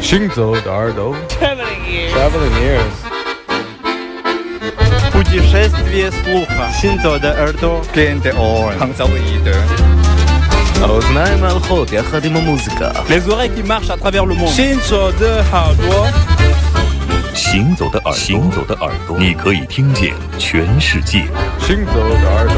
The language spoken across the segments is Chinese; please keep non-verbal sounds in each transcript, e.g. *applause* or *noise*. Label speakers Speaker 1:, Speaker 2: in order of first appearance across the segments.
Speaker 1: 行走的耳朵
Speaker 2: Traveling ears.
Speaker 1: Traveling ears
Speaker 3: Путешествие слуха. Синзо де Эрдо.
Speaker 4: Клиенты Оуэн.
Speaker 5: Хангзаоиде.
Speaker 1: האוזניים הלכות יחד עם המוזיקה
Speaker 3: Les oreilles qui marchent à travers le monde.
Speaker 2: 行走的耳朵，
Speaker 6: 行走的耳朵，行走的耳朵，你可以听见全世界。
Speaker 1: 行走的耳朵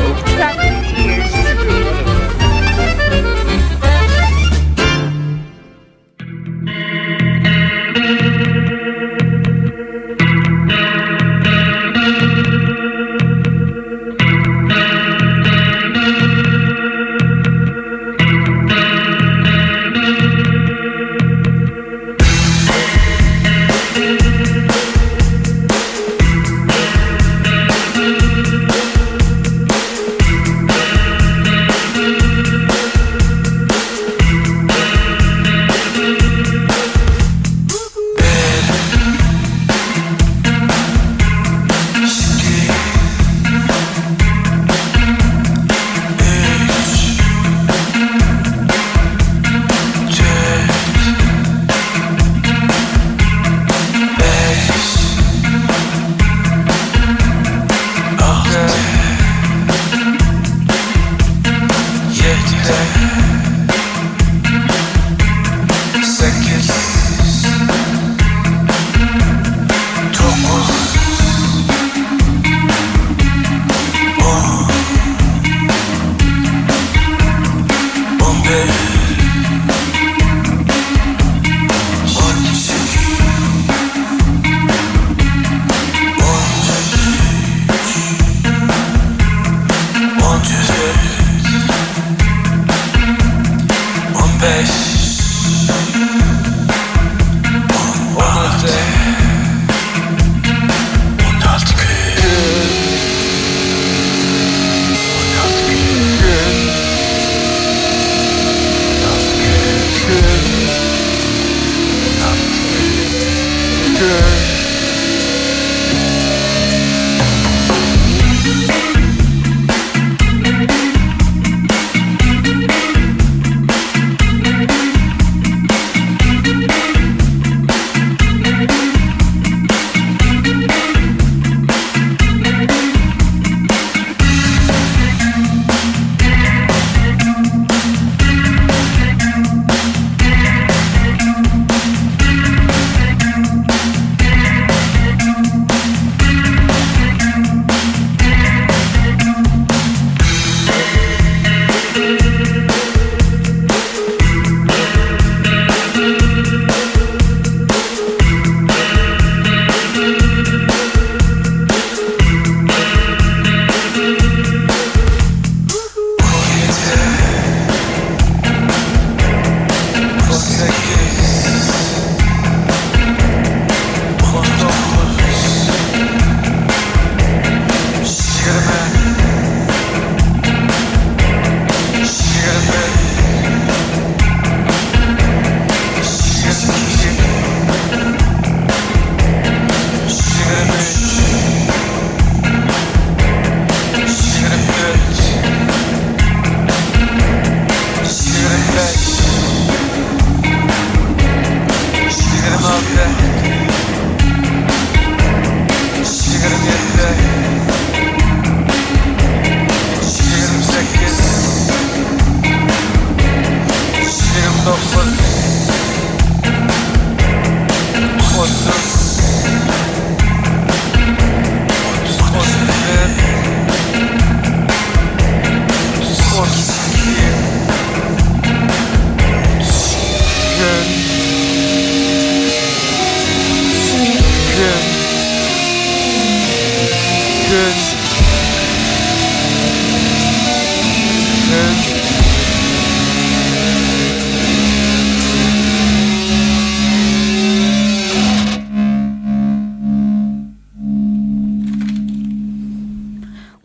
Speaker 2: bass.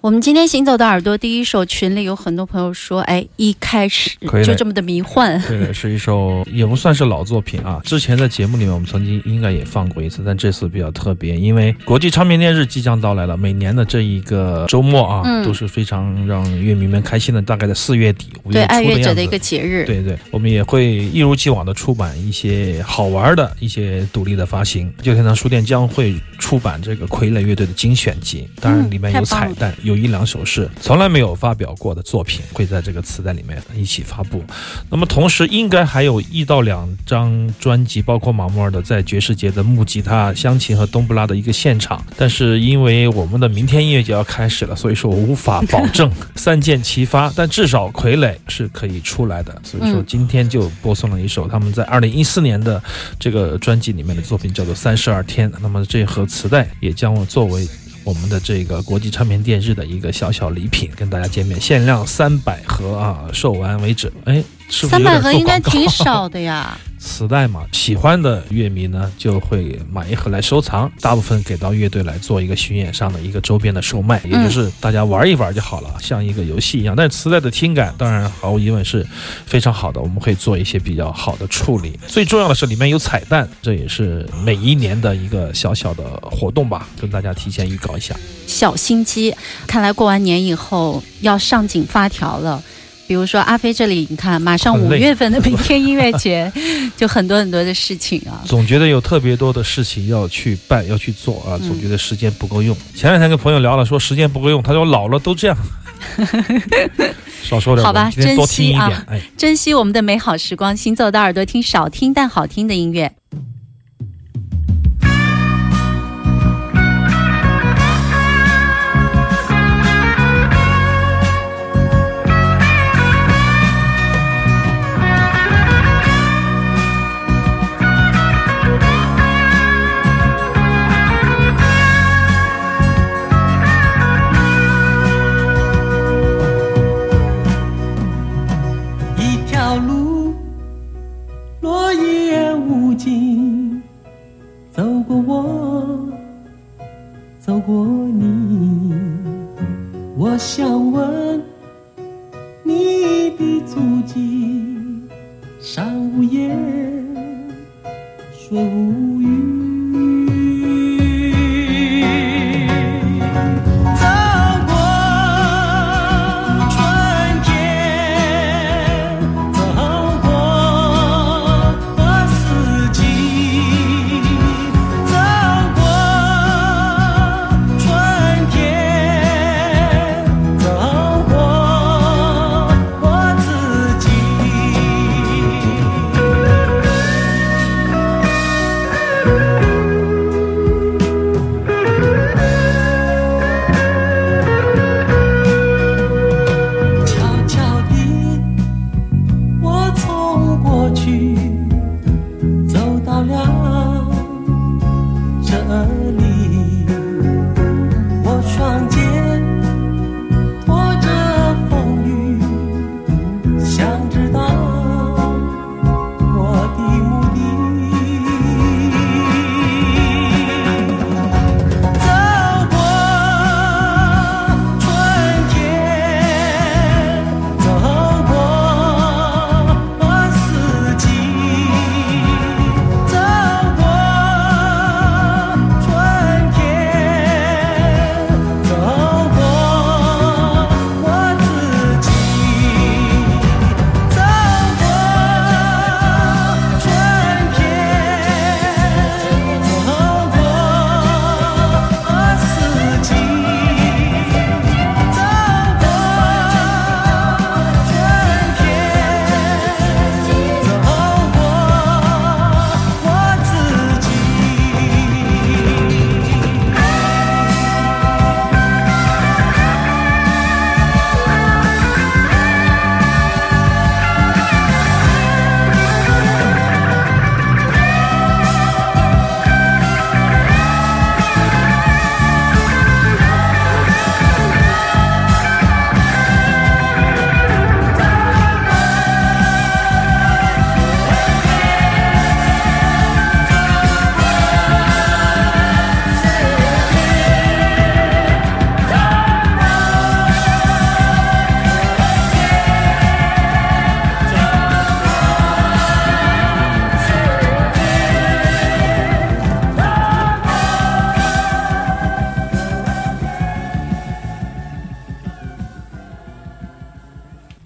Speaker 4: 我们今天行走的耳朵第一首群里有很多朋友说，哎，一开始就这么的迷幻。*laughs*
Speaker 5: 这个是一首也不算是老作品啊，之前的节目里面我们曾经应该也放过一次，但这次比较特别，因为国际唱片店日即将到来了，每年的这一个周末啊，
Speaker 4: 嗯。
Speaker 5: 都是非常让乐迷们开心的，大概在四月底、五
Speaker 4: 对
Speaker 5: 月初的样子。
Speaker 4: 爱乐者的一个节日，
Speaker 5: 对对，我们也会一如既往的出版一些好玩的一些独立的发行。旧天堂书店将会出版这个傀儡乐队的精选集，当然里面有彩蛋，有有一两首是从来没有发表过的作品，会在这个磁带里面一起发布。那么同时应该还有一到两张专辑，包括马莫尔的在爵士节的木吉他、湘琴和冬不拉的一个现场。但是因为我们的明天音乐节要开始了，所以说我无法保证 *laughs* 三件齐发，但至少傀儡是可以出来的。所以说今天就播送了一首他们在二零一四年的这个专辑里面的作品，叫做《三十二天》。那么这盒磁带也将作为。我们的这个国际唱片店日的一个小小礼品，跟大家见面，限量三百盒啊，售完为止。哎，是
Speaker 4: 三百盒应该挺少的呀。*laughs*
Speaker 5: 磁带嘛，喜欢的乐迷呢就会买一盒来收藏，大部分给到乐队来做一个巡演上的一个周边的售卖，也就是大家玩一玩就好了，像一个游戏一样。但是磁带的听感当然毫无疑问是非常好的，我们会做一些比较好的处理。最重要的是里面有彩蛋，这也是每一年的一个小小的活动吧，跟大家提前预告一下。
Speaker 4: 小心机，看来过完年以后要上紧发条了。比如说阿飞这里，你看马上五月份的明天音乐节，就很多很多的事情啊。*laughs*
Speaker 5: 总觉得有特别多的事情要去办，要去做啊，
Speaker 4: 嗯
Speaker 5: 总觉得时间不够用。前两天跟朋友聊了，说时间不够用，他说老了都这样。*laughs* 少说点，
Speaker 4: 好吧珍惜啊。珍惜我们的美好时光，行走的耳朵听少听但好听的音乐。
Speaker 7: 山无言，水无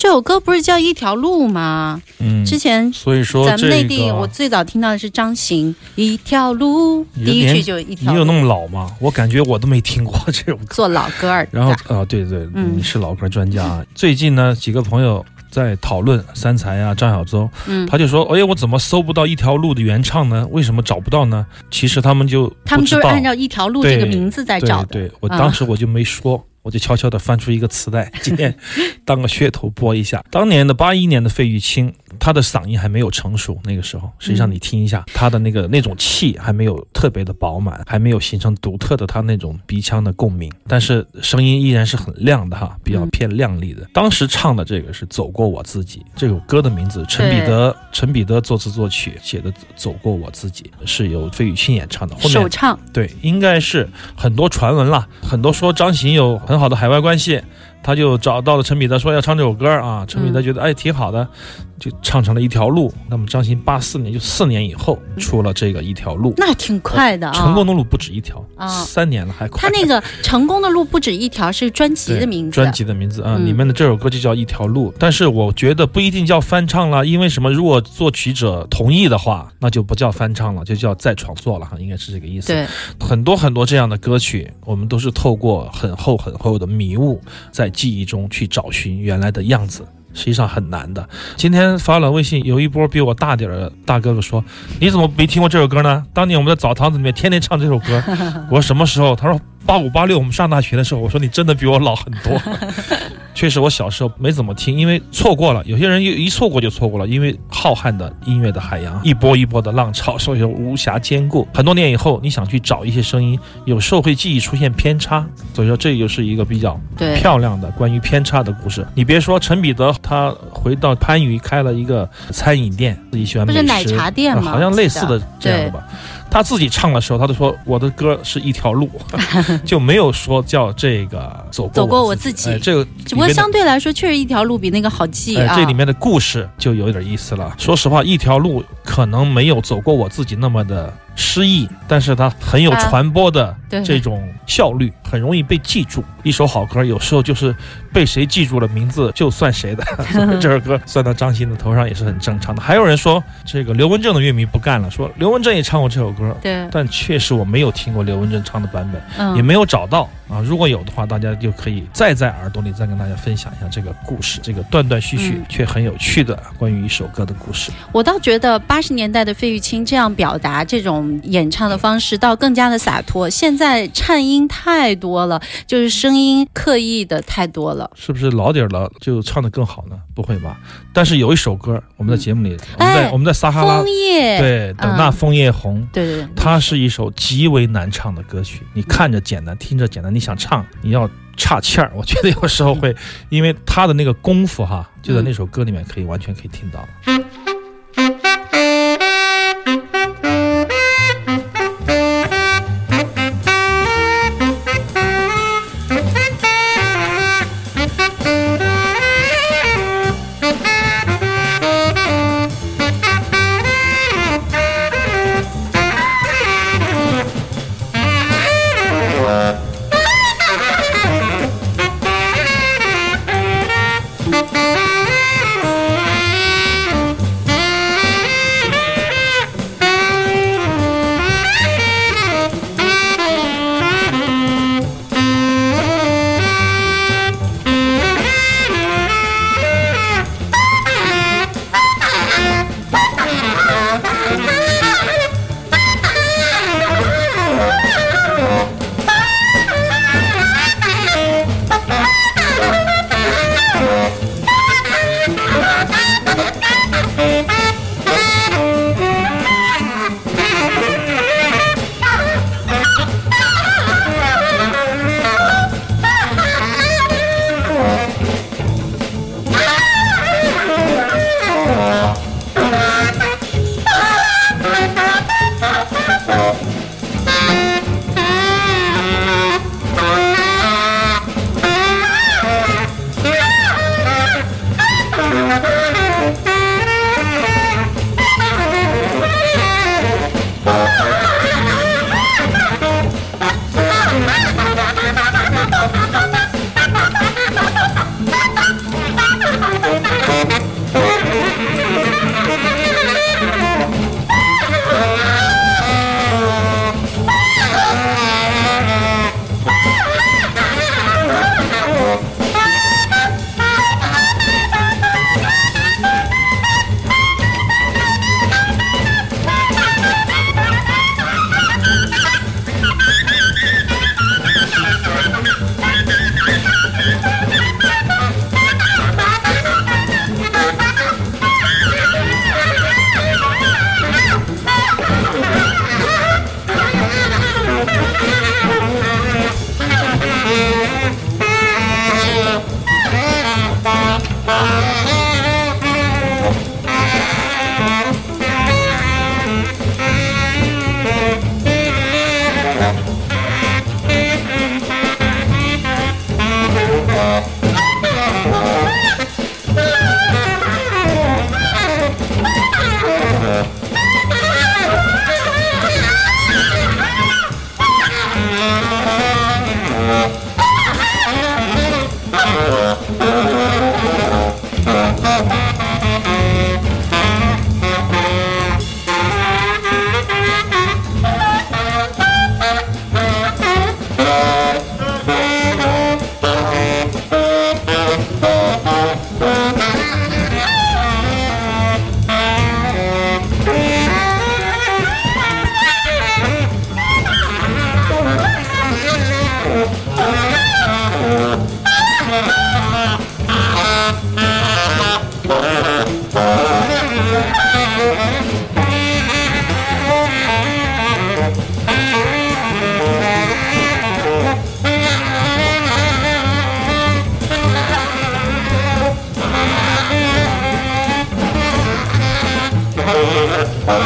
Speaker 4: 这首歌不是叫《一条路》吗？
Speaker 5: 嗯，
Speaker 4: 之前
Speaker 5: 所以说
Speaker 4: 咱们内地，我最早听到的是张行《一条路》，第一句就一条路，
Speaker 5: 你有那么老吗？我感觉我都没听过这首歌。
Speaker 4: 做老歌儿。
Speaker 5: 然后啊，对对，
Speaker 4: 嗯
Speaker 5: 你是老歌专家啊。最近呢，几个朋友在讨论三才啊、张小舟，
Speaker 4: 嗯，
Speaker 5: 他就说：“哎呀，我怎么搜不到一条路的原唱呢？为什么找不到呢？”其实他们就
Speaker 4: 他们就是按照一条路这个名字在找的。
Speaker 5: 对对，我
Speaker 4: 啊
Speaker 5: 当时我就没说。我就悄悄的翻出一个磁带，今天当个噱头播一下。当年的八一年的费玉清，他的嗓音还没有成熟，那个时候，实际上
Speaker 4: 嗯
Speaker 5: 你听一下他的那个那种气还没有特别的饱满，还没有形成独特的他那种鼻腔的共鸣，但是声音依然是很亮的哈，比较
Speaker 4: 嗯
Speaker 5: 偏亮丽的。当时唱的这个是《走过我自己》，这首歌的名字，陈彼得陈彼得作词作曲写的《走过我自己》，是由费玉清演唱的。后面
Speaker 4: 首唱，
Speaker 5: 对，应该是很多传闻啦，很多说张行有很好的海外关系，他就找到了陈彼得说要唱这首歌啊，陈彼得觉得、哎挺好的，就唱成了一条路。那么张欣八四年就四年以后出了这个一条路，
Speaker 4: 那挺快的啊。
Speaker 5: 成功的路不止一条，
Speaker 4: 啊
Speaker 5: 三年了还快。
Speaker 4: 他那个成功的路不止一条，是专辑的名字。
Speaker 5: 专辑的名字啊，
Speaker 4: 嗯
Speaker 5: 里面的这首歌就叫一条路，但是我觉得不一定叫翻唱了，因为什么？如果作曲者同意的话，那就不叫翻唱了，就叫再创作了哈，应该是这个意思。
Speaker 4: 对，
Speaker 5: 很多很多这样的歌曲，我们都是透过很厚很厚的迷雾，在记忆中去找寻原来的样子。实际上很难的。今天发了微信，有一波比我大点的大哥哥说：“你怎么没听过这首歌呢？当年我们在澡堂子里面天天唱这首歌。”我说：“什么时候？”他说：“八五八六，我们上大学的时候。”我说：“你真的比我老很多。*laughs* ”确实，我小时候没怎么听，因为错过了。有些人一一错过就错过了，因为浩瀚的音乐的海洋，一波一波的浪潮，所以说无暇兼顾。很多年以后，你想去找一些声音，有时候会记忆出现偏差，所以说这就是一个比较漂亮的关于偏差的故事。你别说陈彼得，他回到番禺开了一个餐饮店，自己喜欢美食，
Speaker 4: 不是奶茶店吗
Speaker 5: 呃好像类似的这样的吧。他自己唱的时候，他就说我的歌是一条路，*laughs* 就没有说叫这个走过
Speaker 4: 走过我
Speaker 5: 我
Speaker 4: 自己
Speaker 5: 哎，这个
Speaker 4: 只不过相对来说，确实一条路比那个好记
Speaker 5: 哎，
Speaker 4: 啊。
Speaker 5: 这里面的故事就有点意思了。说实话，一条路可能没有走过我自己那么的诗意，但是它很有
Speaker 4: 啊
Speaker 5: 传播的这种效率，很容易被记住。一首好歌，有时候就是被谁记住了名字就算谁的。*laughs* *laughs* 这首歌算到张欣的头上也是很正常的。还有人说，这个刘文正的乐迷不干了，说刘文正也唱过这首歌。
Speaker 4: 对，
Speaker 5: 但确实我没有听过刘文正唱的版本，
Speaker 4: 嗯，
Speaker 5: 也没有找到啊。如果有的话，大家就可以再在耳朵里再跟大家分享一下这个故事，这个断断续续
Speaker 4: 嗯
Speaker 5: 却很有趣的关于一首歌的故事。
Speaker 4: 我倒觉得八十年代的费玉清这样表达这种演唱的方式，到更加的洒脱。现在颤音太多了，就是声音刻意的太多了。
Speaker 5: 是不是老底儿了就唱得更好呢？不会吧？但是有一首歌，我们在节目里，我们在
Speaker 4: 哎
Speaker 5: 我们在撒哈拉，
Speaker 4: 枫叶，
Speaker 5: 对，等那枫叶红。
Speaker 4: 对对对，
Speaker 5: 它是一首极为难唱的歌曲，你看着简单，听着简单，你想唱，你要岔气儿。我觉得有时候会，因为他的那个功夫哈，就在那首歌里面可以完全可以听到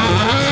Speaker 7: Bye.